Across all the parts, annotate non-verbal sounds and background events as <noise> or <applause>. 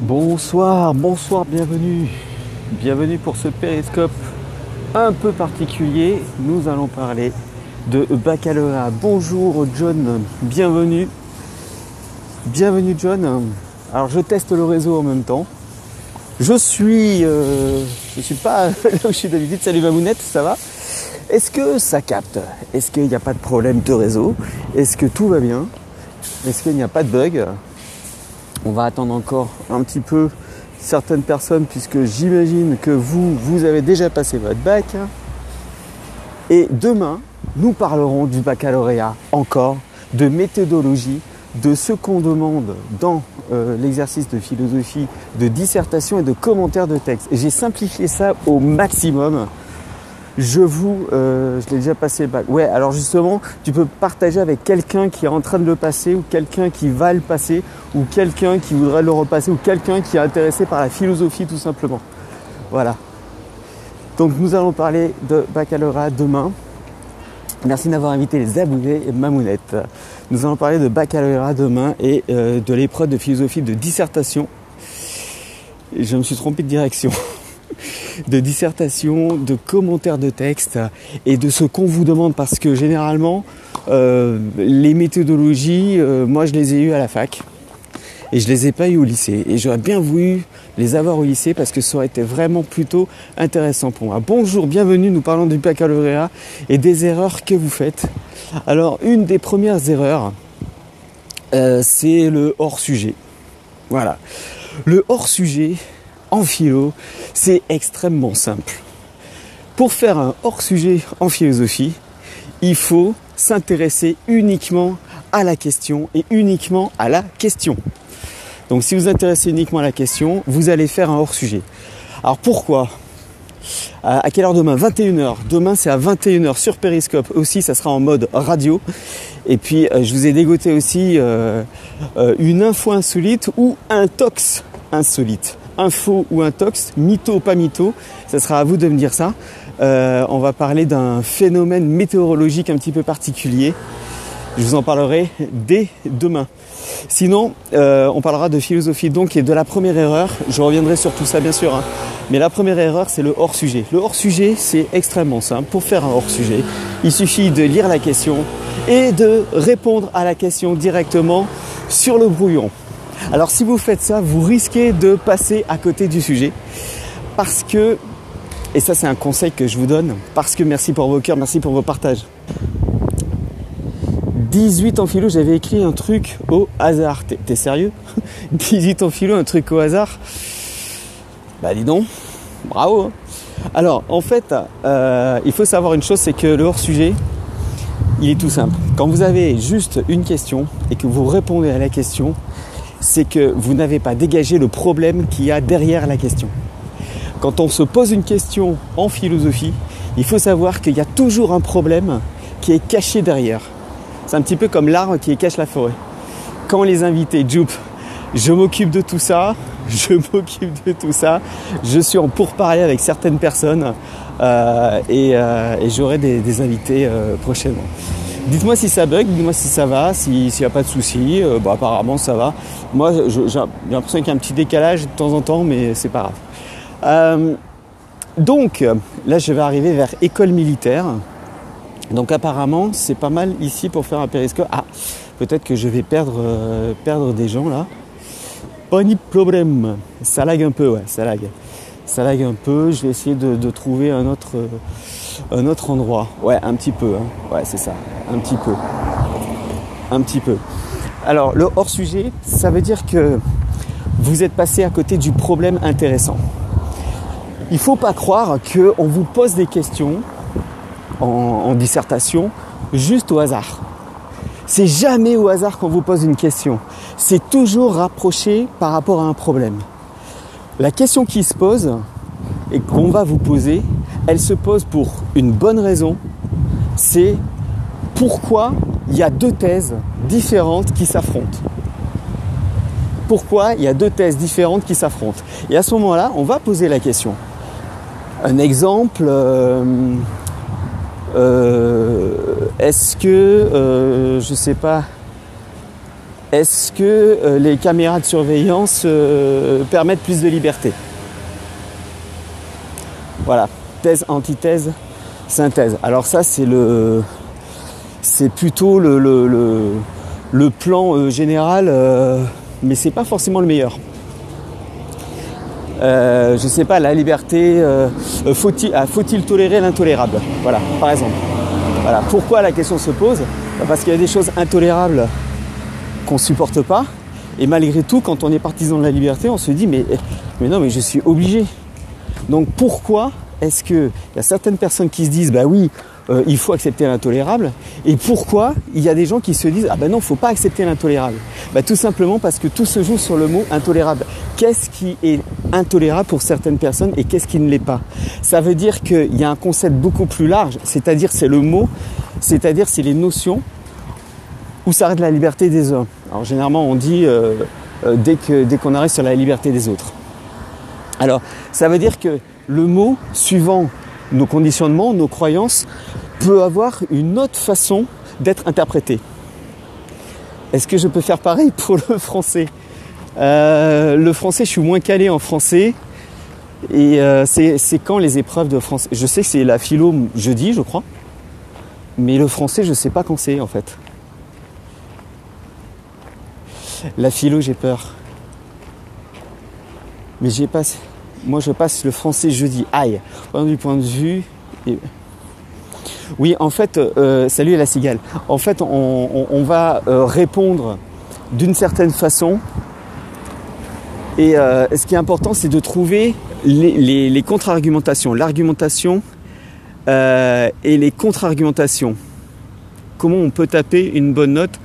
Bonsoir, bonsoir, bienvenue. Bienvenue pour ce périscope un peu particulier. Nous allons parler de baccalauréat. Bonjour John, bienvenue. Bienvenue John. Alors je teste le réseau en même temps. Je suis, euh, je suis pas <laughs> là où je suis d'habitude. Salut Mamounette, ça va? Est-ce que ça capte? Est-ce qu'il n'y a pas de problème de réseau? Est-ce que tout va bien? Est-ce qu'il n'y a pas de bug? On va attendre encore un petit peu certaines personnes puisque j'imagine que vous, vous avez déjà passé votre bac. Et demain, nous parlerons du baccalauréat encore, de méthodologie, de ce qu'on demande dans euh, l'exercice de philosophie, de dissertation et de commentaires de texte. J'ai simplifié ça au maximum. Je vous, euh, je l'ai déjà passé le bac. Ouais, alors justement, tu peux partager avec quelqu'un qui est en train de le passer ou quelqu'un qui va le passer ou quelqu'un qui voudrait le repasser ou quelqu'un qui est intéressé par la philosophie tout simplement. Voilà. Donc nous allons parler de baccalauréat demain. Merci d'avoir invité les aboulés et Mamounette. Nous allons parler de baccalauréat demain et euh, de l'épreuve de philosophie de dissertation. Je me suis trompé de direction. <laughs> de dissertation, de commentaires de texte et de ce qu'on vous demande parce que généralement euh, les méthodologies, euh, moi je les ai eues à la fac et je les ai pas eues au lycée et j'aurais bien voulu les avoir au lycée parce que ça aurait été vraiment plutôt intéressant pour moi. Bonjour, bienvenue, nous parlons du baccalauréat et des erreurs que vous faites. Alors une des premières erreurs, euh, c'est le hors-sujet. Voilà. Le hors-sujet en philo, c'est extrêmement simple. Pour faire un hors-sujet en philosophie, il faut s'intéresser uniquement à la question et uniquement à la question. Donc si vous vous intéressez uniquement à la question, vous allez faire un hors-sujet. Alors pourquoi? À quelle heure demain? 21h. Demain c'est à 21h sur Periscope. Aussi ça sera en mode radio. Et puis euh, je vous ai dégoté aussi euh, euh, une info insolite ou un tox insolite. Info ou un tox, mytho ou pas mytho, ça sera à vous de me dire ça. on va parler d'un phénomène météorologique un petit peu particulier. Je vous en parlerai dès demain. Sinon, euh, on parlera de philosophie donc et de la première erreur. Je reviendrai sur tout ça bien sûr. Hein. Mais la première erreur, c'est le hors-sujet. Le hors-sujet, c'est extrêmement simple. Pour faire un hors-sujet, il suffit de lire la question et de répondre à la question directement sur le brouillon. Alors si vous faites ça, vous risquez de passer à côté du sujet. Parce que, et ça c'est un conseil que je vous donne, parce que merci pour vos cœurs, merci pour vos partages. 18 en philo, j'avais écrit un truc au hasard. T'es sérieux? <laughs> 18 en philo, un truc au hasard? Bah dis donc, bravo hein. Alors en fait, euh, il faut savoir une chose, c'est que le hors-sujet, il est tout simple. Quand vous avez juste une question et que vous répondez à la question, c'est que vous n'avez pas dégagé le problème qu'il y a derrière la question. Quand on se pose une question en philosophie, il faut savoir qu'il y a toujours un problème qui est caché derrière. C'est un petit peu comme l'arbre qui cache la forêt. Quand les invités, Jup, je m'occupe de tout ça, <laughs> je m'occupe de tout ça, je suis en pourparlers avec certaines personnes euh, euh, et, j'aurai des, invités euh, prochainement. Dites-moi si ça bug, dites-moi si ça va, s'il n'y a pas de soucis. bon, apparemment ça va. Moi, j'ai l'impression qu'il y a un petit décalage de temps en temps, mais c'est pas grave. donc, là, je vais arriver vers école militaire. Donc apparemment, c'est pas mal ici pour faire un périscope. Ah, peut-être que je vais perdre, euh, perdre des gens là. Pas de problème. Ça lag un peu, ouais, ça lag. Ça lag un peu. Je vais essayer de, trouver un autre, euh, un autre endroit. Ouais, un petit peu. Hein. Ouais, c'est ça. Un petit peu. Un petit peu. Alors, le hors-sujet, ça veut dire que vous êtes passé à côté du problème intéressant. Il ne faut pas croire qu'on vous pose des questions en, dissertation juste au hasard. C'est jamais au hasard qu'on vous pose une question. C'est toujours rapproché par rapport à un problème. La question qui se pose et qu'on va vous poser, elle se pose pour une bonne raison. C'est pourquoi il y a deux thèses différentes qui s'affrontent. Pourquoi il y a deux thèses différentes qui s'affrontent Et à ce moment-là, on va poser la question. Un exemple, euh, euh, est-ce que, euh, je sais pas, est-ce que les caméras de surveillance permettent plus de liberté? Voilà, thèse, antithèse, synthèse. Alors ça, c'est le, c'est plutôt le, le, plan général, mais c'est pas forcément le meilleur. Euh, je sais pas, la liberté, euh, faut-il, ah, faut-il tolérer l'intolérable? Voilà, par exemple. Voilà. Pourquoi la question se pose? Bah, Parce qu'il y a des choses intolérables qu'on ne supporte pas. Et malgré tout, quand on est partisan de la liberté, on se dit mais non, mais je suis obligé. Donc pourquoi est-ce qu'il y a certaines personnes qui se disent bah oui, euh, il faut accepter l'intolérable. Et pourquoi il y a des gens qui se disent ah ben non, faut pas accepter l'intolérable? Bah, Tout simplement parce que tout se joue sur le mot intolérable. Qu'est-ce qui est intolérable pour certaines personnes et qu'est-ce qui ne l'est pas? Ça veut dire qu'il y a un concept beaucoup plus large, c'est-à-dire c'est le mot, c'est-à-dire c'est les notions où s'arrête la liberté des uns. Alors généralement on dit euh, euh, dès qu'on dès qu'on arrive sur la liberté des autres. Alors ça veut dire que le mot suivant nos conditionnements, nos croyances, peut avoir une autre façon d'être interprété. Est-ce que je peux faire pareil pour le français? Euh, Le français, je suis moins calé en français. Et euh, c'est quand les épreuves de français? Je sais que c'est la philo jeudi, je crois. Mais le français, je ne sais pas quand c'est en fait. La philo, j'ai peur. Mais j'ai pas moi je passe le français jeudi. Aïe. Du point de vue. Oui, en fait, euh, salut à la cigale. En fait, on, va euh, répondre d'une certaine façon. Et euh, ce qui est important, c'est de trouver les, contre-argumentations, l'argumentation et les contre-argumentations. Comment on peut taper une bonne note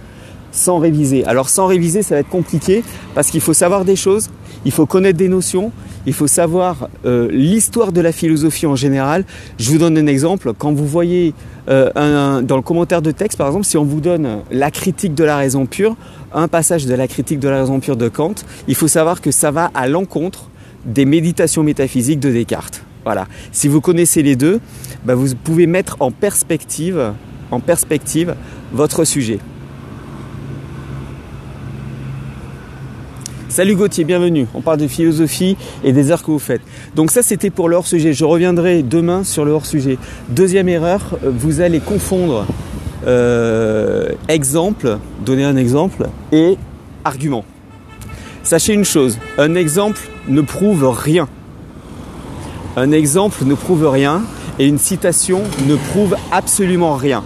sans réviser? Alors sans réviser, ça va être compliqué parce qu'il faut savoir des choses, il faut connaître des notions, il faut savoir euh, l'histoire de la philosophie en général. Je vous donne un exemple. Quand vous voyez euh, dans le commentaire de texte, par exemple, si on vous donne la critique de la raison pure, un passage de la critique de la raison pure de Kant, il faut savoir que ça va à l'encontre des méditations métaphysiques de Descartes. Voilà. Si vous connaissez les deux, bah, vous pouvez mettre en perspective, en perspective votre sujet. Salut Gauthier, bienvenue. On parle de philosophie et des heures que vous faites. Donc ça c'était pour le hors-sujet. Je reviendrai demain sur le hors-sujet. Deuxième erreur, vous allez confondre euh, exemple, donner un exemple, et argument. Sachez une chose, un exemple ne prouve rien. Un exemple ne prouve rien et une citation ne prouve absolument rien.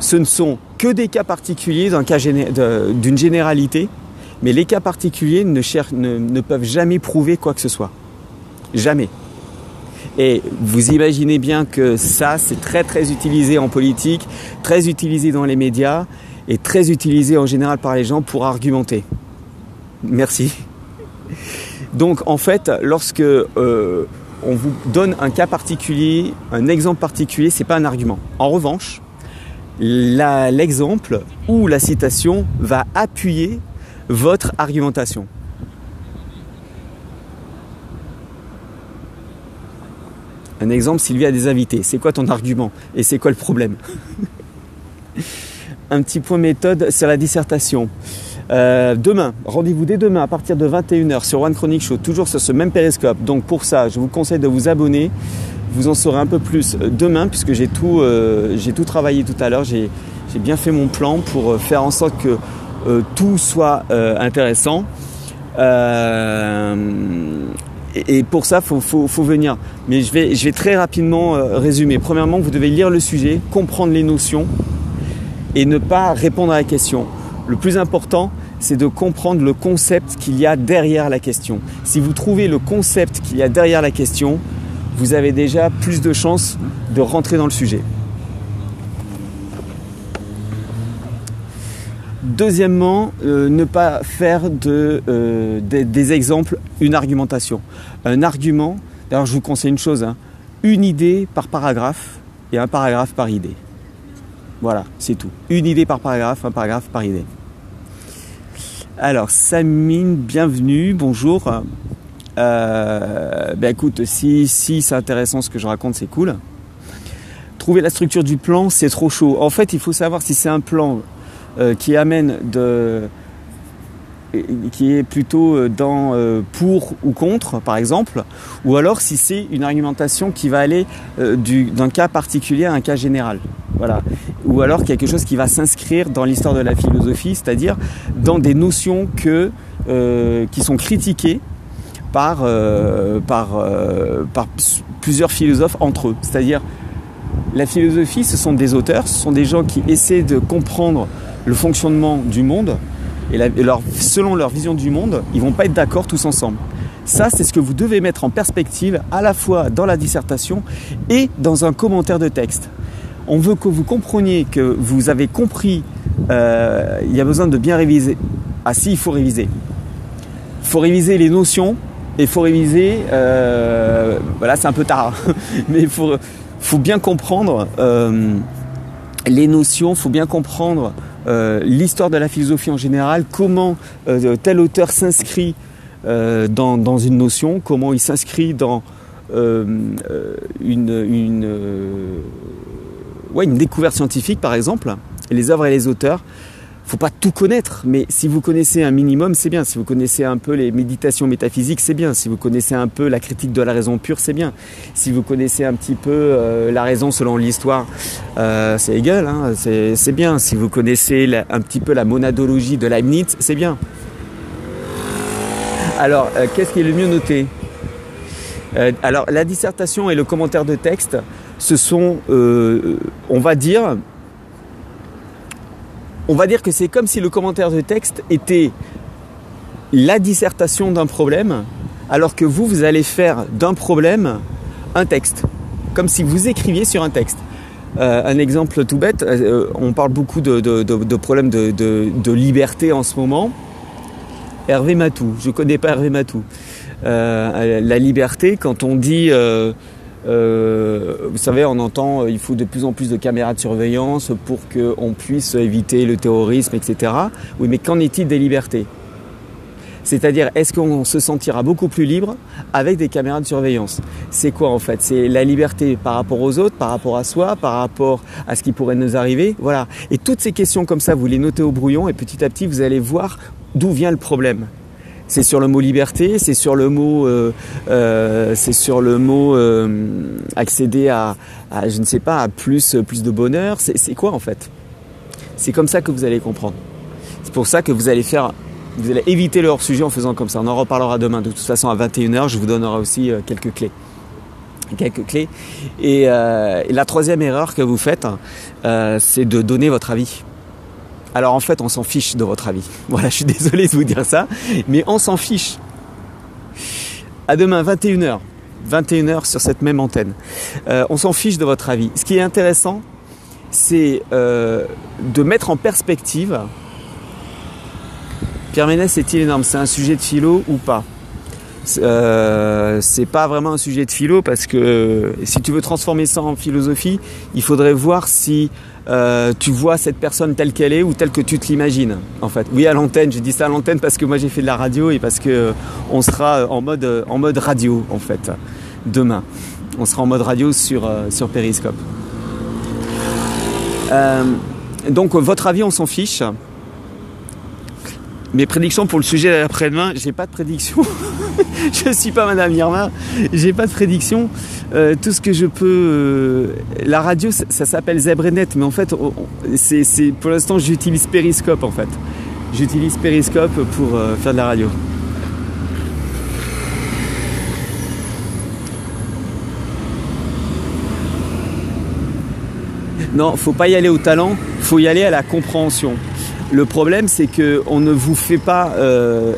Ce ne sont que des cas particuliers d'une généralité mais les cas particuliers ne, peuvent jamais prouver quoi que ce soit. Jamais. Et vous imaginez bien que ça, c'est très très utilisé en politique, très utilisé dans les médias et très utilisé en général par les gens pour argumenter. Merci. Donc en fait, lorsque euh, on vous donne un cas particulier, un exemple particulier, c'est pas un argument. En revanche, l'exemple ou la citation va appuyer votre argumentation. Un exemple, Sylvie a des invités. C'est quoi ton argument Et c'est quoi le problème? <laughs> Un petit point méthode sur la dissertation. Euh, demain, rendez-vous dès demain à partir de 21h sur One Chronic Show, toujours sur ce même périscope. Donc pour ça, je vous conseille de vous abonner. Vous en saurez un peu plus demain puisque j'ai tout, euh, travaillé tout à l'heure. J'ai bien fait mon plan pour faire en sorte que euh, tout soit euh, intéressant. Euh, et, pour ça, il faut, venir. Mais je vais très rapidement résumer. Premièrement, vous devez lire le sujet, comprendre les notions et ne pas répondre à la question. Le plus important, c'est de comprendre le concept qu'il y a derrière la question. Si vous trouvez le concept qu'il y a derrière la question, vous avez déjà plus de chances de rentrer dans le sujet. Deuxièmement, euh, ne pas faire de, euh, des, exemples une argumentation. Un argument, d'ailleurs je vous conseille une chose, hein, une idée par paragraphe et un paragraphe par idée. Voilà, c'est tout. Une idée par paragraphe, un paragraphe par idée. Alors, Samine, bienvenue, bonjour. Euh, ben écoute, si, si c'est intéressant ce que je raconte, c'est cool. Trouver la structure du plan, c'est trop chaud. En fait, il faut savoir si c'est un plan euh, qui amène de, qui est plutôt dans pour ou contre, par exemple, ou alors si c'est une argumentation qui va aller d'un cas particulier à un cas général. Voilà. Ou alors quelque chose qui va s'inscrire dans l'histoire de la philosophie, c'est-à-dire dans des notions que, qui sont critiquées par, par, par plusieurs philosophes entre eux. C'est-à-dire la philosophie, ce sont des auteurs, ce sont des gens qui essaient de comprendre le fonctionnement du monde et, selon leur vision du monde, ils vont pas être d'accord tous ensemble. Ça, c'est ce que vous devez mettre en perspective à la fois dans la dissertation et dans un commentaire de texte. On veut que vous compreniez que vous avez compris, euh, il y a besoin de bien réviser. Ah si, il faut réviser. Il faut réviser les notions et il faut réviser, euh, voilà c'est un peu tard, <laughs> mais il faut, bien comprendre euh, les notions, il faut bien comprendre euh, l'histoire de la philosophie en général, comment euh, tel auteur s'inscrit dans, une notion, comment il s'inscrit dans une découverte scientifique par exemple, les œuvres et les auteurs faut pas tout connaître, mais si vous connaissez un minimum, c'est bien. Si vous connaissez un peu les méditations métaphysiques, c'est bien. Si vous connaissez un peu la critique de la raison pure, c'est bien. Si vous connaissez un petit peu euh, la raison selon l'histoire, euh, c'est égal, hein, c'est bien. Si vous connaissez un petit peu la monadologie de Leibniz, c'est bien. Alors, euh, qu'est-ce qui est le mieux noté? Alors, la dissertation et le commentaire de texte, ce sont, on va dire, on va dire que c'est comme si le commentaire de texte était la dissertation d'un problème, alors que vous, vous allez faire d'un problème un texte, comme si vous écriviez sur un texte. Euh, un exemple tout bête, euh, on parle beaucoup de, problèmes de, liberté en ce moment. Hervé Matou, je ne connais pas Hervé Matou. Euh, la liberté, quand on dit vous savez, on entend euh, il faut de plus en plus de caméras de surveillance pour qu'on puisse éviter le terrorisme, etc. Oui, mais qu'en est-il des libertés? C'est-à-dire, est-ce qu'on se sentira beaucoup plus libre avec des caméras de surveillance? C'est quoi en fait? C'est la liberté par rapport aux autres, par rapport à soi, par rapport à ce qui pourrait nous arriver? Voilà. Et toutes ces questions comme ça, vous les notez au brouillon et petit à petit, vous allez voir d'où vient le problème c'est sur le mot liberté, c'est sur le mot, euh, euh, c'est sur le mot euh, accéder à, je ne sais pas, à plus, plus de bonheur. C'est quoi en fait? C'est comme ça que vous allez comprendre. C'est pour ça que vous allez faire, vous allez éviter le hors-sujet en faisant comme ça. On en reparlera demain. De toute façon, à 21h, je vous donnerai aussi quelques clés quelques clés. Et, et, la troisième erreur que vous faites, c'est de donner votre avis. Alors en fait, on s'en fiche de votre avis. <laughs> Voilà, je suis désolé de vous dire ça, mais on s'en fiche. À demain, 21h. 21h sur cette même antenne. Euh, on s'en fiche de votre avis. Ce qui est intéressant, c'est euh, de mettre en perspective Pierre Ménès est-il énorme? C'est un sujet de philo ou pas? Euh, c'est pas vraiment un sujet de philo parce que si tu veux transformer ça en philosophie, il faudrait voir si euh, tu vois cette personne telle qu'elle est ou telle que tu te l'imagines. En fait, oui à l'antenne. Je dis ça à l'antenne parce que moi j'ai fait de la radio et parce que euh, on sera en mode en mode radio en fait demain. On sera en mode radio sur sur Periscope. donc votre avis, on s'en fiche. Mes prédictions pour le sujet d'après-demain, j'ai pas de prédiction. <laughs> <laughs> je suis pas Madame Irma, j'ai pas de prédiction. Euh, tout ce que je peux, euh, la radio, ça, s'appelle Zebrenet, mais en fait, c'est, pour l'instant, j'utilise Periscope en fait. J'utilise Periscope pour euh, faire de la radio. Non, faut pas y aller au talent, faut y aller à la compréhension. Le problème, c'est qu'on ne vous fait pas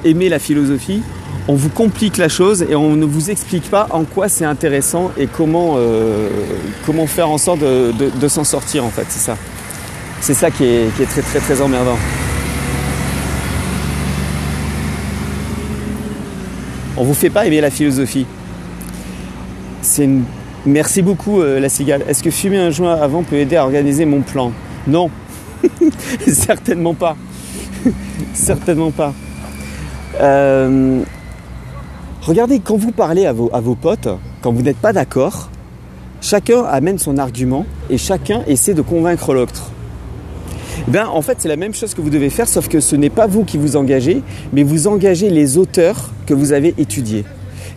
aimer la philosophie, on vous complique la chose et on ne vous explique pas en quoi c'est intéressant et comment, euh, faire en sorte de, s'en sortir en fait, c'est ça. C'est ça qui est, très très très emmerdant. On vous fait pas aimer la philosophie. C'est Merci beaucoup euh, la cigale. Est-ce que fumer un joint avant peut aider à organiser mon plan? Non. <laughs> Certainement pas. <laughs> Certainement pas. Euh, Regardez, quand vous parlez à vos, à vos potes, quand vous n'êtes pas d'accord, chacun amène son argument et chacun essaie de convaincre l'autre. Bien, en fait, c'est la même chose que vous devez faire, sauf que ce n'est pas vous qui vous engagez, mais vous engagez les auteurs que vous avez étudiés.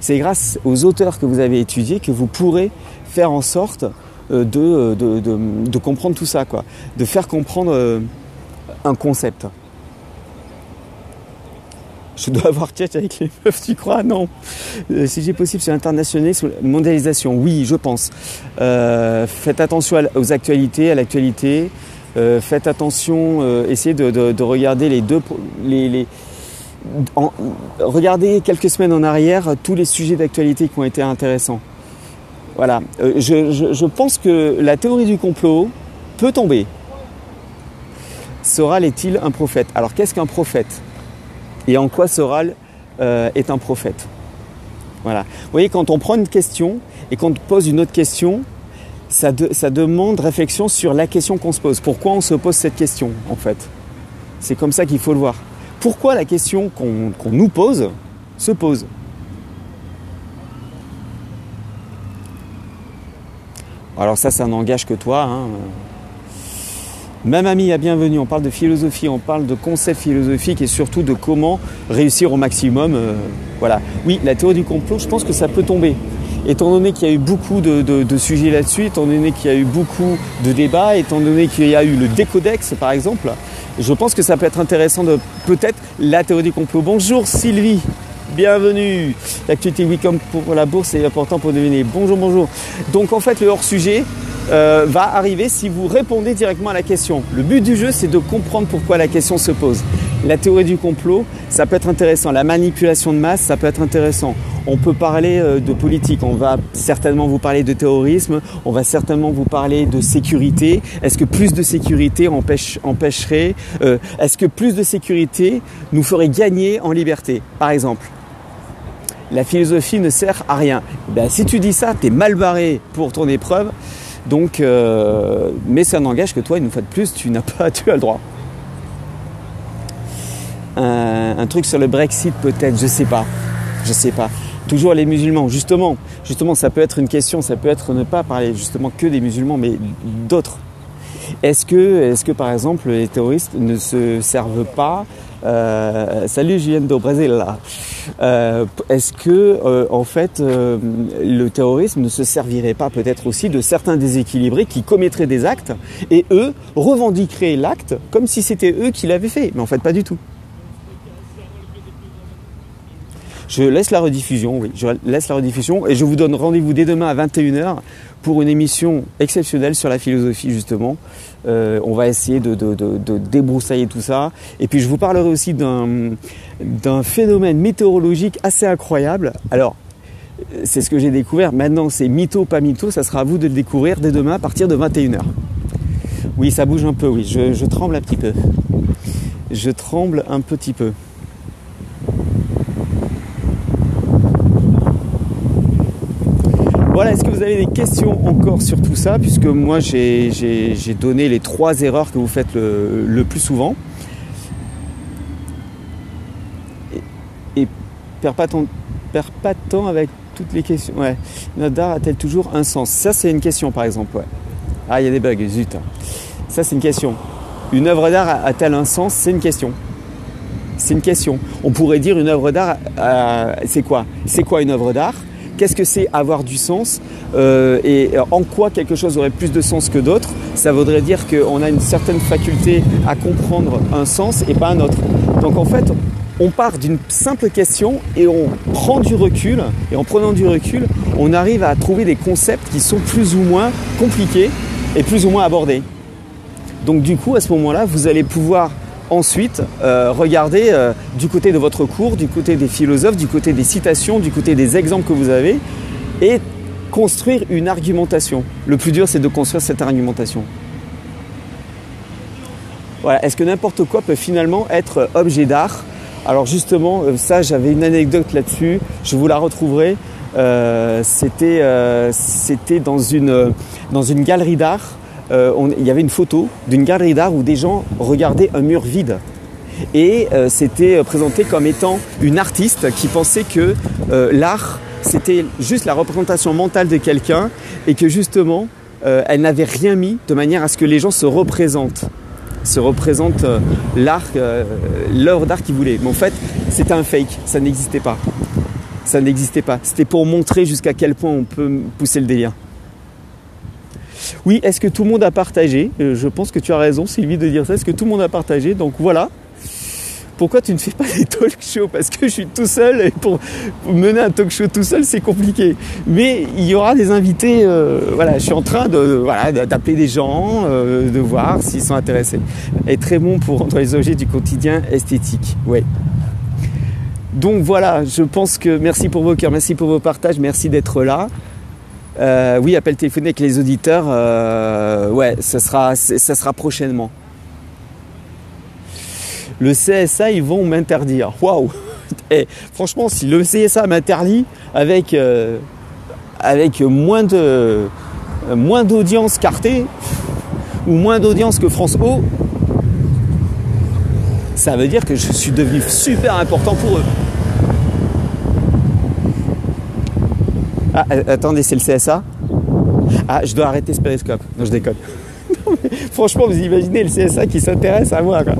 C'est grâce aux auteurs que vous avez étudiés que vous pourrez faire en sorte euh, de, de, comprendre tout ça, quoi. De faire comprendre euh, un concept. Je dois avoir tête avec les meufs, tu crois? Non. Euh, si j'ai possible sur l'international, sur la mondialisation, oui, je pense. faites attention aux actualités, à l'actualité. faites attention, essayez de, regarder les deux, les, regardez quelques semaines en arrière tous les sujets d'actualité qui ont été intéressants. Voilà, euh, je, pense que la théorie du complot peut tomber. Soral est-il un prophète? Alors qu'est-ce qu'un prophète? Et en quoi Soral euh, est un prophète Voilà. Vous voyez, quand on prend une question et qu'on pose une autre question, ça, demande réflexion sur la question qu'on se pose. Pourquoi on se pose cette question, en fait? C'est comme ça qu'il faut le voir pourquoi la question qu'on nous pose se pose? Alors ça, ça n'engage que toi. Hein. Même ami, à bienvenue. On parle de philosophie, on parle de concepts philosophiques et surtout de comment réussir au maximum. Euh, voilà. Oui, la théorie du complot, je pense que ça peut tomber. Étant donné qu'il y a eu beaucoup de, sujets là-dessus, étant donné qu'il y a eu beaucoup de débats, étant donné qu'il y a eu le décodex par exemple, je pense que ça peut être intéressant de peut-être la théorie du complot. Bonjour Sylvie, bienvenue. L'actualité Wicom pour la bourse est important pour deviner. Bonjour, bonjour. Donc en fait le hors-sujet euh, va arriver si vous répondez directement à la question. Le but du jeu c'est de comprendre pourquoi la question se pose. La théorie du complot, ça peut être intéressant. La manipulation de masse, ça peut être intéressant. On peut parler euh, de politique, on va certainement vous parler de terrorisme, on va certainement vous parler de sécurité. Est-ce que plus de sécurité empêcherait euh, Est-ce que plus de sécurité nous ferait gagner en liberté, par exemple La philosophie ne sert à rien. Ben, si tu dis ça, tu es mal barré pour ton épreuve. Donc, euh, mais ça n'engage que toi, une fois de plus, tu n'as pas, <laughs> tu as le droit. Un, un truc sur le Brexit peut-être, je sais pas, je sais pas toujours les musulmans. Justement, justement, ça peut être une question, ça peut être ne pas parler justement que des musulmans, mais d'autres. Est-ce que, est-ce que par exemple les terroristes ne se servent pas euh, Salut Julien do Brésil. Euh, est-ce que euh, en fait le terrorisme ne se servirait pas peut-être aussi de certains déséquilibrés qui commettraient des actes et eux revendiqueraient l'acte comme si c'était eux qui l'avaient fait, mais en fait pas du tout. Je laisse la rediffusion, oui, je laisse la rediffusion et je vous donne rendez-vous dès demain à 21h pour une émission exceptionnelle sur la philosophie justement. Euh, on va essayer de, débroussailler tout ça. Et puis je vous parlerai aussi d'un phénomène météorologique assez incroyable. Alors, c'est ce que j'ai découvert. Maintenant, c'est mytho, pas mytho. Ça sera à vous de le découvrir dès demain à partir de 21h. Oui, ça bouge un peu, oui. je tremble un petit peu. Je tremble un petit peu. Voilà, est-ce que vous avez des questions encore sur tout ça Puisque moi j'ai donné les trois erreurs que vous faites le, plus souvent. Et, et perds, pas de temps avec toutes les questions. Ouais. Notre art a-t-elle toujours un sens? Ça c'est une question par exemple. Ah il y a des bugs, zut. Ça c'est une question. Une œuvre d'art a-t-elle un sens? C'est une question. C'est une question. On pourrait dire une œuvre d'art, c'est quoi? C'est quoi une œuvre d'art? Qu'est-ce que c'est avoir du sens euh, et en quoi quelque chose aurait plus de sens que d'autres Ça voudrait dire qu'on a une certaine faculté à comprendre un sens et pas un autre. Donc en fait, on part d'une simple question et on prend du recul. Et en prenant du recul, on arrive à trouver des concepts qui sont plus ou moins compliqués et plus ou moins abordés. Donc du coup, à ce moment-là, vous allez pouvoir ensuite euh, regardez euh, du côté de votre cours, du côté des philosophes, du côté des citations, du côté des exemples que vous avez, et construire une argumentation. Le plus dur, c'est de construire cette argumentation. Voilà. Est-ce que n'importe quoi peut finalement être objet d'art? Alors justement, euh, ça, j'avais une anecdote là-dessus. Je vous la retrouverai. c'était dans une galerie d'art euh, il y avait une photo d'une galerie d'art où des gens regardaient un mur vide. Et euh, c'était euh, présenté comme étant une artiste qui pensait que l'art, c'était juste la représentation mentale de quelqu'un et que justement, elle n'avait rien mis de manière à ce que les gens se représentent se représente l'art, l'œuvre d'art qu'il voulait. Mais en fait, c'était un fake, ça n'existait pas. Ça n'existait pas. C'était pour montrer jusqu'à quel point on peut pousser le délire. Oui, est-ce que tout le monde a partagé Euh, Je pense que tu as raison, Sylvie, de dire ça. Est-ce que tout le monde a partagé Donc voilà. Pourquoi tu ne fais pas des talk shows Parce que je suis tout seul et pour mener un talk show tout seul, c'est compliqué. Mais il y aura des invités. euh, voilà, je suis en train de voilà d'appeler des gens, euh, de voir s'ils sont intéressés. Et très bon pour entre les objets du quotidien esthétique. Ouais. Donc voilà, je pense que merci pour vos cœurs, merci pour vos partages, merci d'être là. Euh, oui, appel téléphonique avec les auditeurs, euh, ouais, ça sera, prochainement. Le CSA, ils vont m'interdire. Waouh <laughs> Et franchement, si le CSA m'interdit avec, euh, avec moins de moins d'audience cartée ou moins d'audience que France O, ça veut dire que je suis devenu super important pour eux. Ah, euh, attendez, c'est le CSA Ah, je dois arrêter ce périscope. Non, je déconne. <laughs> Non, mais franchement, vous imaginez le CSA qui s'intéresse à moi. quoi.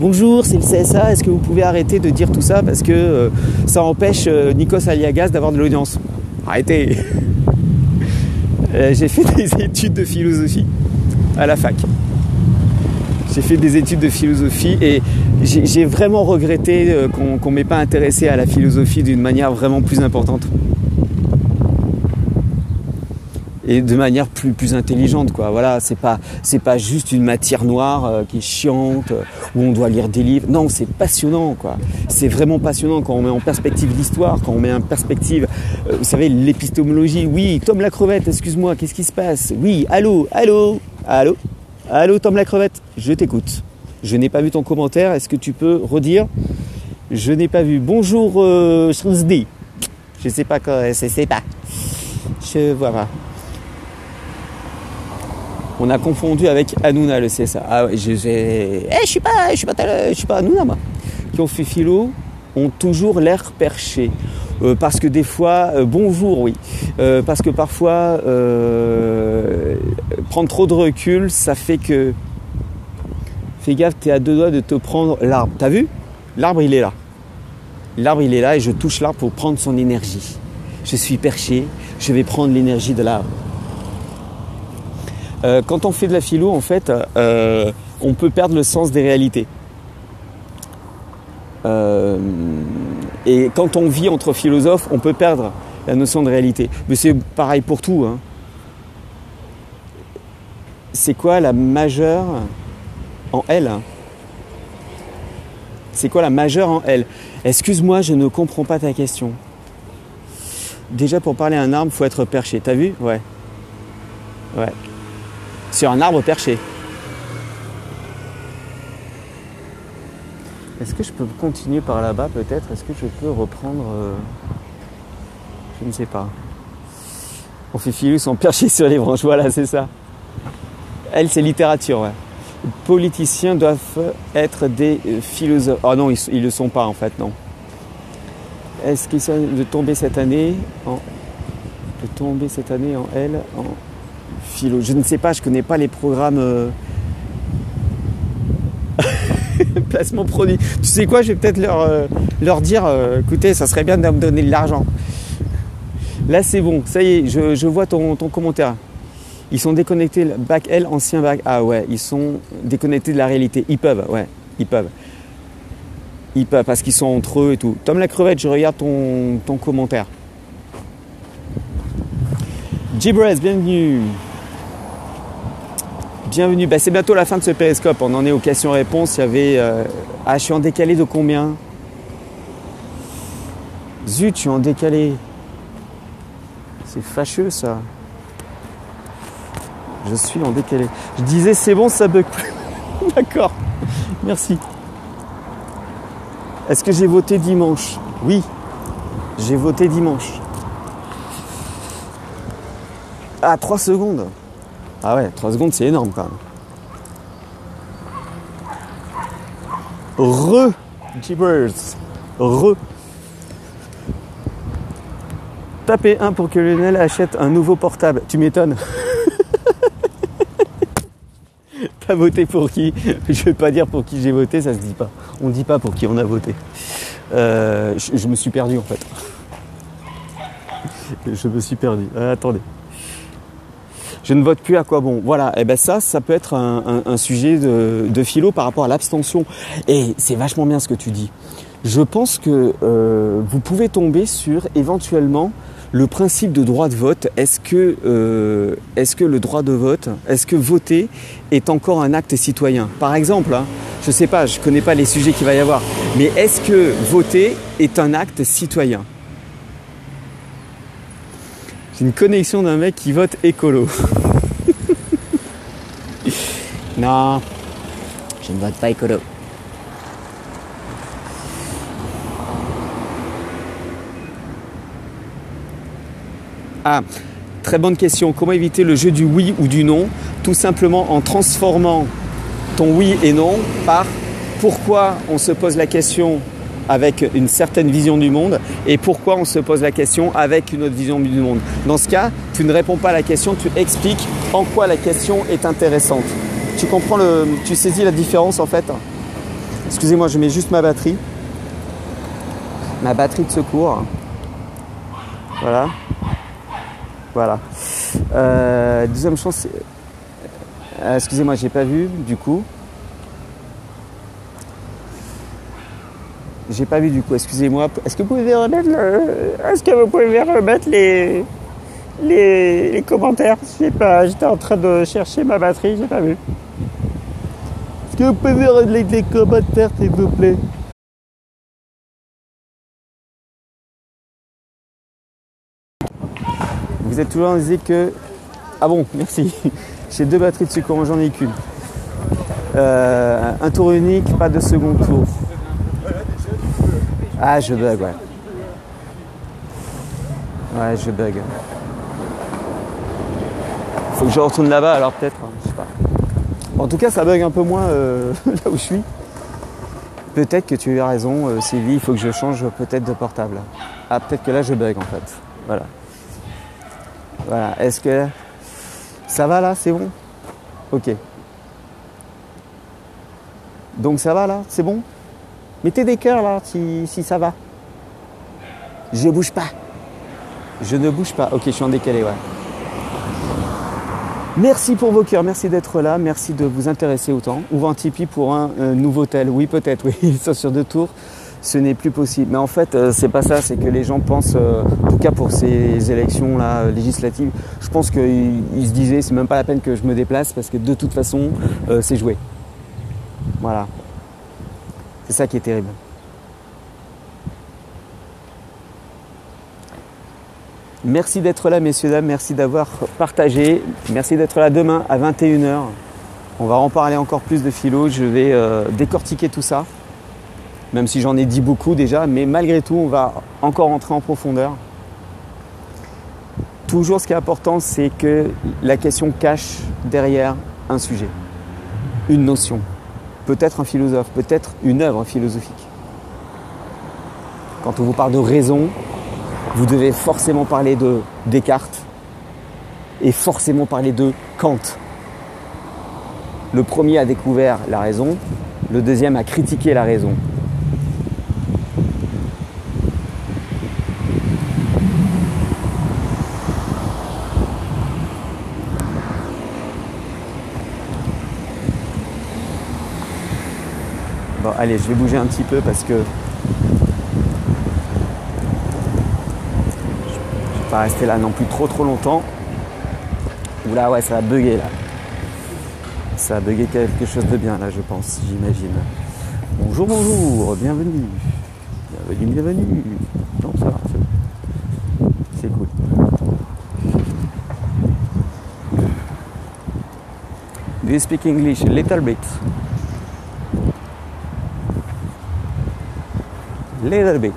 Bonjour, c'est le CSA. Est-ce que vous pouvez arrêter de dire tout ça parce que euh, ça empêche euh, Nikos Aliagas d'avoir de l'audience? Arrêtez <laughs> J'ai fait des <laughs> études de philosophie à la fac. J'ai fait des études de philosophie et j'ai vraiment regretté qu'on qu'on m'ait pas intéressé à la philosophie d'une manière vraiment plus importante. Et de manière plus, plus intelligente, quoi. Voilà, c'est pas, c'est pas juste une matière noire euh, qui est chiante, euh, où on doit lire des livres. Non, c'est passionnant, quoi. C'est vraiment passionnant quand on met en perspective l'histoire, quand on met en perspective, euh, vous savez, l'épistémologie. Oui, Tom la crevette, excuse-moi, qu'est-ce qui se passe? Oui, allô, allô, allô, allô, Tom la crevette, je t'écoute. Je n'ai pas vu ton commentaire, est-ce que tu peux redire? Je n'ai pas vu. Bonjour, euh. Je sais pas quoi, je pas. Je vois pas. On a confondu avec Hanouna le CSA. Ah ouais, je, j'ai- Eh, je suis pas, je suis pas, je suis pas Hanouna. Qui ont fait philo ont toujours l'air perché. Euh, parce que des fois, euh, bonjour, oui. Euh, parce que parfois, prendre trop de recul, ça fait que. Fais gaffe, t'es à deux doigts de te prendre l'arbre. T'as vu? L'arbre, il est là. L'arbre, il est là et je touche l'arbre pour prendre son énergie. Je suis perché, je vais prendre l'énergie de l'arbre. Euh, quand on fait de la philo, en fait, euh, on peut perdre le sens des réalités. Euh, et quand on vit entre philosophes, on peut perdre la notion de réalité. Mais c'est pareil pour tout. hein. C'est quoi la majeure en L C'est quoi la majeure en L Excuse-moi, je ne comprends pas ta question. Déjà, pour parler à un arbre, faut être perché. T'as vu? Ouais. Ouais sur un arbre perché. Est-ce que je peux continuer par là-bas peut-être? Est-ce que je peux reprendre euh, Je ne sais pas. On fait filus sont perchés sur les branches, <laughs> voilà, c'est ça. Elle, c'est littérature, ouais. Politiciens doivent être des euh, philosophes. Oh non, ils ne le sont pas en fait, non. Est-ce qu'ils sont de tomber cette année en. de tomber cette année en L en Je ne sais pas, je connais pas les programmes. euh, <laughs> Placement produit. Tu sais quoi, je vais peut-être leur, euh, leur dire euh, écoutez, ça serait bien de me donner de l'argent. Là, c'est bon, ça y est, je, je vois ton, ton commentaire. Ils sont déconnectés, bac L, ancien bac A, ouais, ils sont déconnectés de la réalité. Ils peuvent, ouais, ils peuvent. Ils peuvent parce qu'ils sont entre eux et tout. Tom la crevette, je regarde ton, ton commentaire. Gibrez, bienvenue. Bienvenue. Bah, c'est bientôt la fin de ce périscope. On en est aux questions-réponses. Il y avait. euh, Ah, je suis en décalé de combien? Zut, je suis en décalé. C'est fâcheux ça. Je suis en décalé. Je disais c'est bon, ça bug. <laughs> D'accord. Merci. Est-ce que j'ai voté dimanche? Oui. J'ai voté dimanche. Ah, 3 secondes. Ah ouais, 3 secondes, c'est énorme quand même. Re Gibbers. Re. Tapez 1 pour que Lionel achète un nouveau portable. Tu m'étonnes. <laughs> T'as voté pour qui? Je vais pas dire pour qui j'ai voté, ça se dit pas. On dit pas pour qui on a voté. Euh, je, me suis perdu en fait. Je me suis perdu. Euh, attendez. Je ne vote plus à quoi bon. Voilà, et eh ben ça, ça peut être un, sujet de, philo par rapport à l'abstention. Et c'est vachement bien ce que tu dis. Je pense que euh, vous pouvez tomber sur éventuellement le principe de droit de vote, est-ce que, euh, est que le droit de vote, est-ce que voter est encore un acte citoyen? Par exemple, hein, je ne sais pas, je ne connais pas les sujets qu'il va y avoir, mais est-ce que voter est un acte citoyen? J'ai une connexion d'un mec qui vote écolo. <laughs> non, je ne vote pas écolo. Ah, très bonne question. Comment éviter le jeu du oui ou du non? Tout simplement en transformant ton oui et non par pourquoi on se pose la question avec une certaine vision du monde et pourquoi on se pose la question avec une autre vision du monde. Dans ce cas, tu ne réponds pas à la question, tu expliques en quoi la question est intéressante. Tu comprends le, tu saisis la différence en fait Excusez-moi, je mets juste ma batterie. Ma batterie de secours. Voilà. Voilà. Euh, deuxième chance, euh, excusez-moi, j'ai pas vu du coup. J'ai pas vu du coup, excusez-moi. Est-ce que vous pouvez remettre Est-ce que vous pouvez remettre les les, les commentaires? Je sais pas, j'étais en train de chercher ma batterie, j'ai pas vu. Est-ce que vous pouvez remettre les commentaires s'il vous plaît? Vous êtes toujours en disant que. Ah bon, merci. <laughs> J'ai deux batteries de secours, j'en ai qu'une. Euh, un tour unique, pas de second tour. Ah, je bug, ouais. Ouais, je bug. Faut que je retourne là-bas alors peut-être, hein, je sais pas. En tout cas, ça bug un peu moins euh, <laughs> là où je suis. Peut-être que tu as raison, euh, Sylvie, il faut que je change peut-être de portable. Ah, peut-être que là je bug en fait. Voilà. Voilà. Est-ce que ça va là? C'est bon? Ok. Donc ça va là? C'est bon? Mettez des cœurs là si, ça va. Je bouge pas. Je ne bouge pas. Ok, je suis en décalé, ouais. Merci pour vos cœurs, merci d'être là, merci de vous intéresser autant. Ouvre un Tipeee pour un euh, nouveau tel. Oui, peut-être, oui, <laughs> ils sont sur deux tours ce n'est plus possible. Mais en fait, euh, c'est pas ça, c'est que les gens pensent, euh, en tout cas pour ces élections là législatives, je pense qu'ils se disaient c'est même pas la peine que je me déplace parce que de toute façon euh, c'est joué. Voilà. C'est ça qui est terrible. Merci d'être là, messieurs, dames. Merci d'avoir partagé. Merci d'être là demain à 21h. On va en parler encore plus de philo. Je vais décortiquer tout ça même si j'en ai dit beaucoup déjà, mais malgré tout, on va encore entrer en profondeur. Toujours ce qui est important, c'est que la question cache derrière un sujet, une notion, peut-être un philosophe, peut-être une œuvre philosophique. Quand on vous parle de raison, vous devez forcément parler de Descartes et forcément parler de Kant. Le premier a découvert la raison, le deuxième a critiqué la raison. Allez, je vais bouger un petit peu parce que je vais pas rester là non plus trop trop longtemps. Oula ouais, ça va bugger là. Ça a bugué quelque chose de bien là, je pense, j'imagine. Bonjour, bonjour, bienvenue. Bienvenue, bienvenue. Non, ça va, c'est cool. Do you speak English a little bit? Little bit.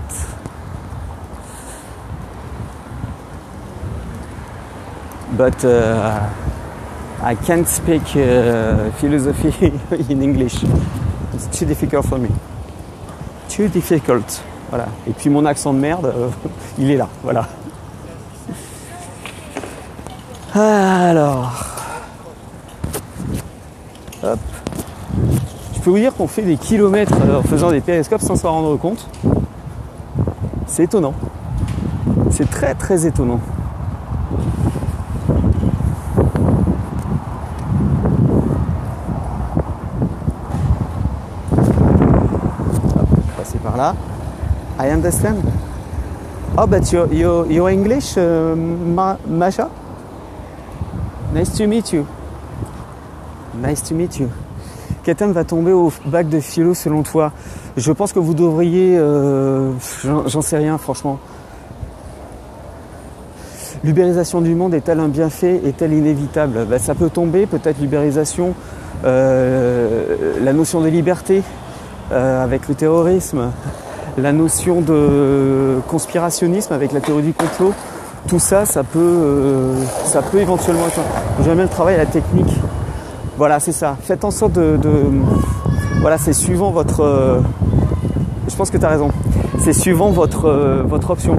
But uh, I can't speak uh, philosophy <laughs> in English. It's too difficult for me. Too difficult. Voilà. Et puis mon accent de merde, <laughs> il est là. Voilà. Alors. Hop. Je peux vous dire qu'on fait des kilomètres euh, en faisant des périscopes sans s'en rendre compte. C'est étonnant. C'est très très étonnant. passer par là. I understand. Oh, but you're, you're, you're English, uh, Ma- Masha? Nice to meet you. Nice to meet you. Quel thème va tomber au bac de philo selon toi Je pense que vous devriez... euh, j'en- sais rien, franchement. L'ubérisation du monde est-elle un bienfait? Est-elle inévitable? Ben, Ça peut tomber, peut-être l'ubérisation, euh, la notion de liberté euh, avec le terrorisme, la notion de conspirationnisme avec la théorie du complot. Tout ça, ça peut, ça peut éventuellement être... J'aime bien le travail la technique. Voilà, c'est ça. Faites en sorte de... voilà, c'est suivant votre... euh, je pense que tu raison. C'est suivant votre, euh, votre option.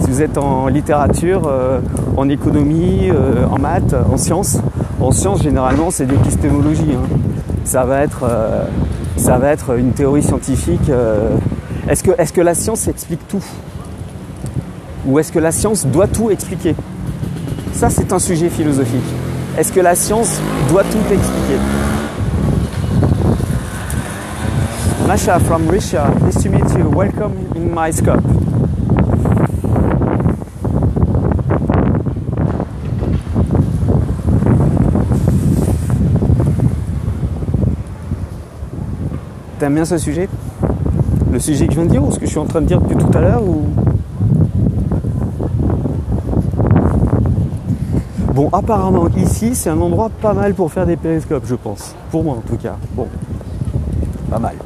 Si vous êtes en littérature, euh, en économie, en maths, en sciences, en sciences généralement c'est de l'épistémologie. hein. Ça va être, ça va être une théorie scientifique. Est-ce que, est-ce que la science explique tout? Ou est-ce que la science doit tout expliquer? Ça c'est un sujet philosophique. Est-ce que la science doit tout expliquer? Masha from Russia, nice to meet you. Welcome in my scope. T'aimes bien ce sujet? Le sujet que je viens de dire ou ce que je suis en train de dire depuis tout à l'heure ou... Bon, apparemment ici, c'est un endroit pas mal pour faire des périscopes, je pense. Pour moi en tout cas. Bon, pas mal.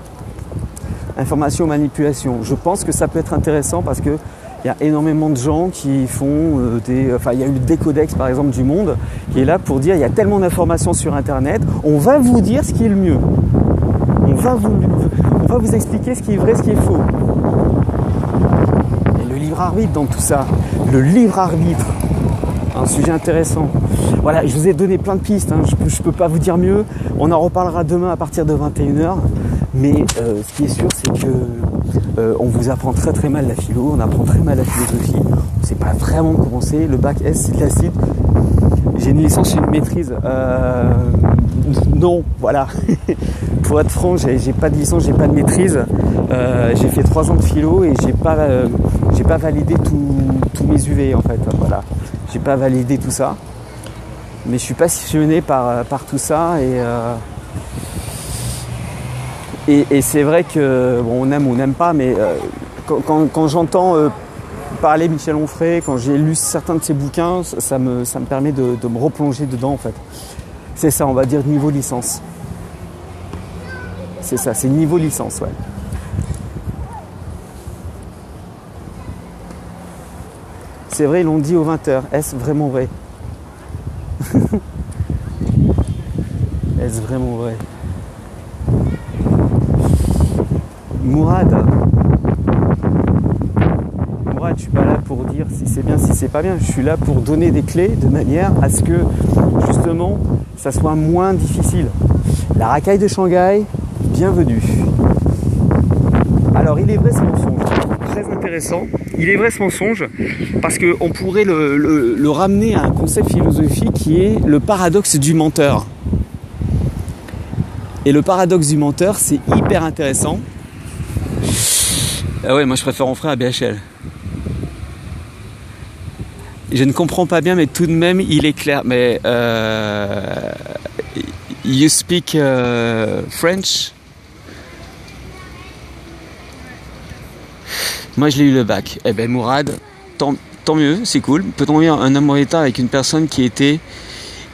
Information, manipulation. Je pense que ça peut être intéressant parce que il y a énormément de gens qui font euh, des. Enfin, il y a eu le Décodex par exemple du Monde qui est là pour dire il y a tellement d'informations sur Internet, on va vous dire ce qui est le mieux. On va vous, expliquer ce qui est vrai, ce qui est faux. Et le libre arbitre dans tout ça. Le libre arbitre. Un sujet intéressant. Voilà, je vous ai donné plein de pistes. hein. Je ne peux pas vous dire mieux. On en reparlera demain à partir de 21h. Mais euh, ce qui est sûr, c'est que euh, on vous apprend très très mal la philo, on apprend très mal la philosophie. On ne sait pas vraiment comment c'est. Le bac S, c'est classique. J'ai une licence, j'ai une maîtrise. Euh, non, voilà. <laughs> Pour être franc, j'ai pas de licence, j'ai pas de maîtrise. J'ai fait trois ans de philo et j'ai pas, j'ai pas validé tous mes UV en fait. Voilà, j'ai pas validé tout ça. Mais je suis passionné par, par tout ça et euh, et, et c'est vrai que bon, on aime ou on n'aime pas, mais euh, quand, quand- j'entends euh, parler Michel Onfray, quand j'ai lu certains de ses bouquins, ça ça me, ça me permet de, de me replonger dedans en fait. C'est ça, on va dire niveau licence. C'est ça, c'est niveau licence, ouais. C'est vrai, ils l'ont dit aux 20h. Est-ce vraiment vrai? <laughs> Est-ce vraiment vrai? Mourad. Mourad, je suis pas là pour dire si c'est bien, si c'est pas bien. Je suis là pour donner des clés de manière à ce que justement ça soit moins difficile. La racaille de Shanghai, bienvenue. Alors il est vrai ce mensonge, Il est vrai ce mensonge parce qu'on pourrait le, ramener à un concept philosophique qui est le paradoxe du menteur. Et le paradoxe du menteur, c'est hyper intéressant. Ah ouais, moi je préfère en frère à BHL. Je ne comprends pas bien, mais tout de même, il est clair. Mais euh, you speak euh, French? Moi, je l'ai eu le bac. Eh ben, Mourad, tant, mieux, c'est cool. Peut tomber un, amour état avec une personne qui était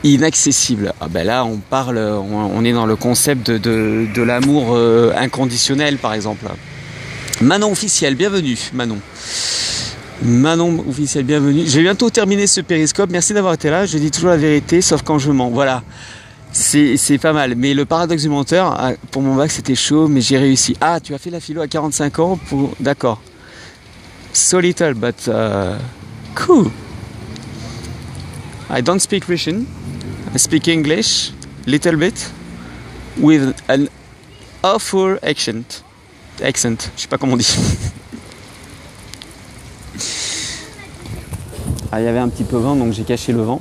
inaccessible? Ah ben là, on parle, on, est dans le concept de, l'amour euh, inconditionnel, par exemple. Manon officiel, bienvenue, Manon. Manon officiel, bienvenue. Je vais bientôt terminer ce périscope. Merci d'avoir été là. Je dis toujours la vérité, sauf quand je mens. Voilà. C'est c'est pas mal. Mais le paradoxe du menteur, ah, pour mon bac, c'était chaud, mais j'ai réussi. Ah, tu as fait la philo à 45 ans pour. D'accord. So little, but uh, cool. I don't speak Russian. I speak English, little bit. with an awful accent. Accent, je sais pas comment on dit. <laughs> Ah, il y avait un petit peu vent, donc j'ai caché le vent.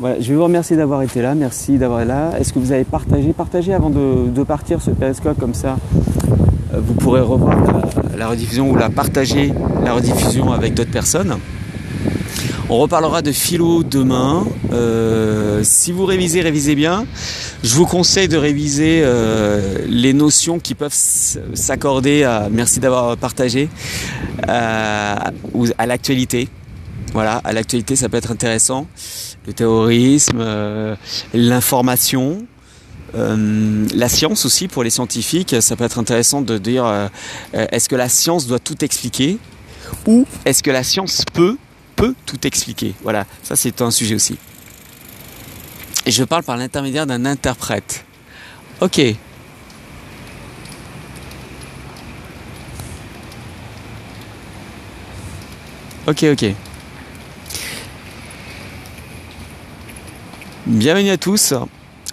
Voilà, je vais vous remercier d'avoir été là, merci d'avoir été là. Est-ce que vous avez partagé Partagez avant de, partir ce périscope comme ça? Euh, vous pourrez revoir la, rediffusion ou la partager la rediffusion avec d'autres personnes. On reparlera de philo demain. Euh, si vous révisez, révisez bien. Je vous conseille de réviser euh, les notions qui peuvent s'accorder à, merci d'avoir partagé, à l'actualité. Voilà, à l'actualité, ça peut être intéressant. Le terrorisme, euh, l'information, euh, la science aussi pour les scientifiques, ça peut être intéressant de dire euh, est-ce que la science doit tout expliquer? Ou est-ce que la science peut peut tout expliquer. Voilà, ça c'est un sujet aussi. Et je parle par l'intermédiaire d'un interprète. Ok. Ok, ok. Bienvenue à tous.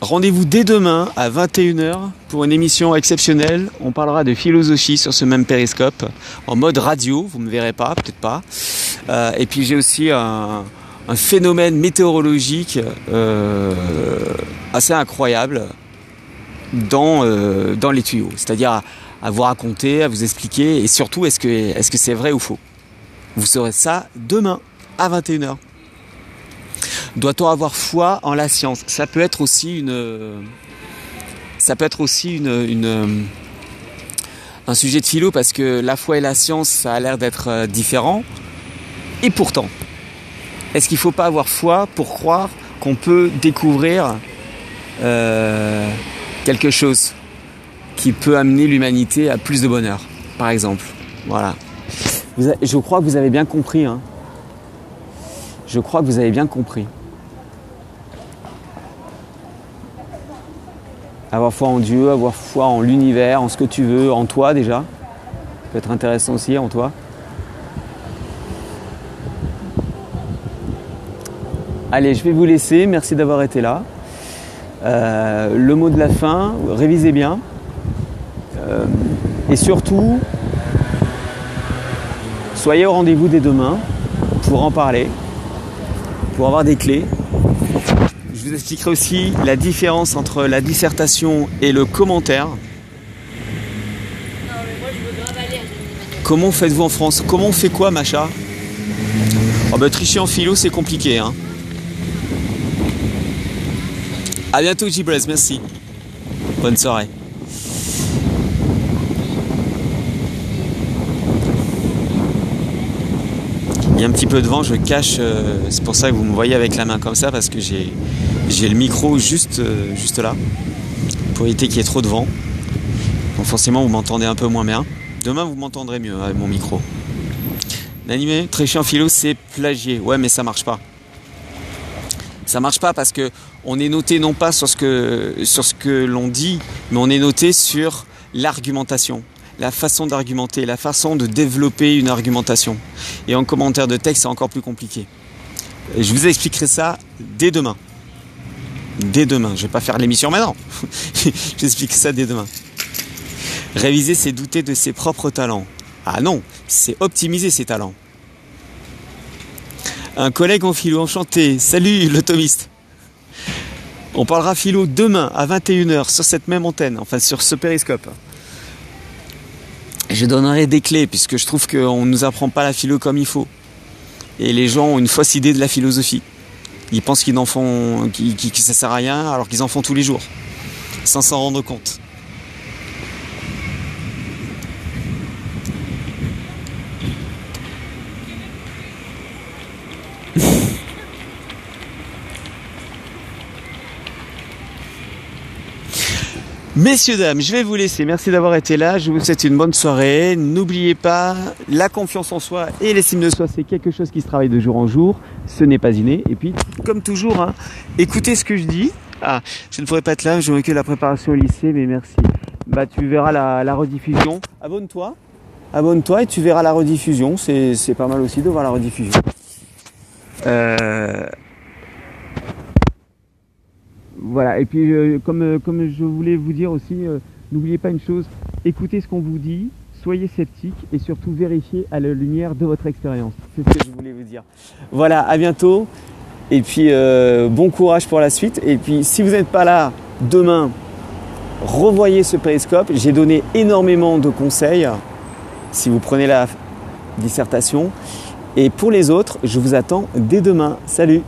Rendez-vous dès demain à 21h pour une émission exceptionnelle. On parlera de philosophie sur ce même périscope en mode radio. Vous ne me verrez pas, peut-être pas. Euh, et puis j'ai aussi un, phénomène météorologique euh, assez incroyable dans, euh, dans les tuyaux. C'est-à-dire à, vous raconter, à vous expliquer et surtout est-ce que c'est vrai ou faux? Vous saurez ça demain à 21h. Doit-on avoir foi en la science? Ça peut être aussi une, un sujet de philo parce que la foi et la science, ça a l'air d'être euh, différent. Et pourtant, est-ce qu'il ne faut pas avoir foi pour croire qu'on peut découvrir euh, quelque chose qui peut amener l'humanité à plus de bonheur, par exemple? Voilà. je crois que vous avez bien compris. Hein. Je crois que vous avez bien compris. Avoir foi en Dieu, avoir foi en l'univers, en ce que tu veux, en toi déjà. Ça peut être intéressant aussi en toi. Allez, je vais vous laisser. Merci d'avoir été là. Euh, le mot de la fin, révisez bien. Euh, et surtout, soyez au rendez-vous dès demain pour en parler, pour avoir des clés je vous expliquerai aussi la différence entre la dissertation et le commentaire. Comment faites-vous en France? Comment on fait quoi, Macha? Oh bah, Tricher en philo, c'est compliqué. Hein. A bientôt, Gibrez, merci. Bonne soirée. Y a un petit peu de vent, je cache, euh, c'est pour ça que vous me voyez avec la main comme ça, parce que j'ai le micro juste, euh, juste là, pour éviter qu'il y ait trop de vent. Donc forcément, vous m'entendez un peu moins bien. Demain, vous m'entendrez mieux avec mon micro. L'animé, très chiant philo, c'est plagier. Ouais, mais ça marche pas. Ça marche pas parce que on est noté non pas sur ce que, sur ce que l'on dit, mais on est noté sur l'argumentation, la façon d'argumenter, la façon de développer une argumentation. Et en commentaire de texte, c'est encore plus compliqué. Et je vous expliquerai ça dès demain dès demain. Je vais pas faire l'émission maintenant. <laughs> J'explique ça dès demain. Réviser, c'est douter de ses propres talents. Ah non, c'est optimiser ses talents. Un collègue en philo enchanté. Salut l'automiste. On parlera philo demain à 21h sur cette même antenne, enfin sur ce périscope. Je donnerai des clés puisque je trouve qu'on ne nous apprend pas la philo comme il faut. Et les gens ont une fausse idée de la philosophie. Ils pensent qu'ils n'en font, que ça sert à rien, alors qu'ils en font tous les jours, sans s'en rendre compte. Messieurs, dames, je vais vous laisser. Merci d'avoir été là. Je vous souhaite une bonne soirée. N'oubliez pas, la confiance en soi et l'estime de soi, c'est quelque chose qui se travaille de jour en jour. Ce n'est pas inné. Et puis, comme toujours, hein, écoutez ce que je dis. Ah, je ne pourrais pas être là, je que la préparation au lycée, mais merci. Bah, tu verras la, rediffusion. Abonne-toi. Abonne-toi et tu verras la rediffusion. C'est pas mal aussi de voir la rediffusion. Euh... voilà, et puis euh, comme, euh, comme je voulais vous dire aussi, n'oubliez pas une chose, écoutez ce qu'on vous dit, soyez sceptique et surtout vérifiez à la lumière de votre expérience. C'est ce que je voulais vous dire. Voilà, à bientôt. Et puis bon courage pour la suite. Et puis si vous n'êtes pas là demain, revoyez ce périscope. J'ai donné énormément de conseils si vous prenez la dissertation. Et pour les autres, je vous attends dès demain. Salut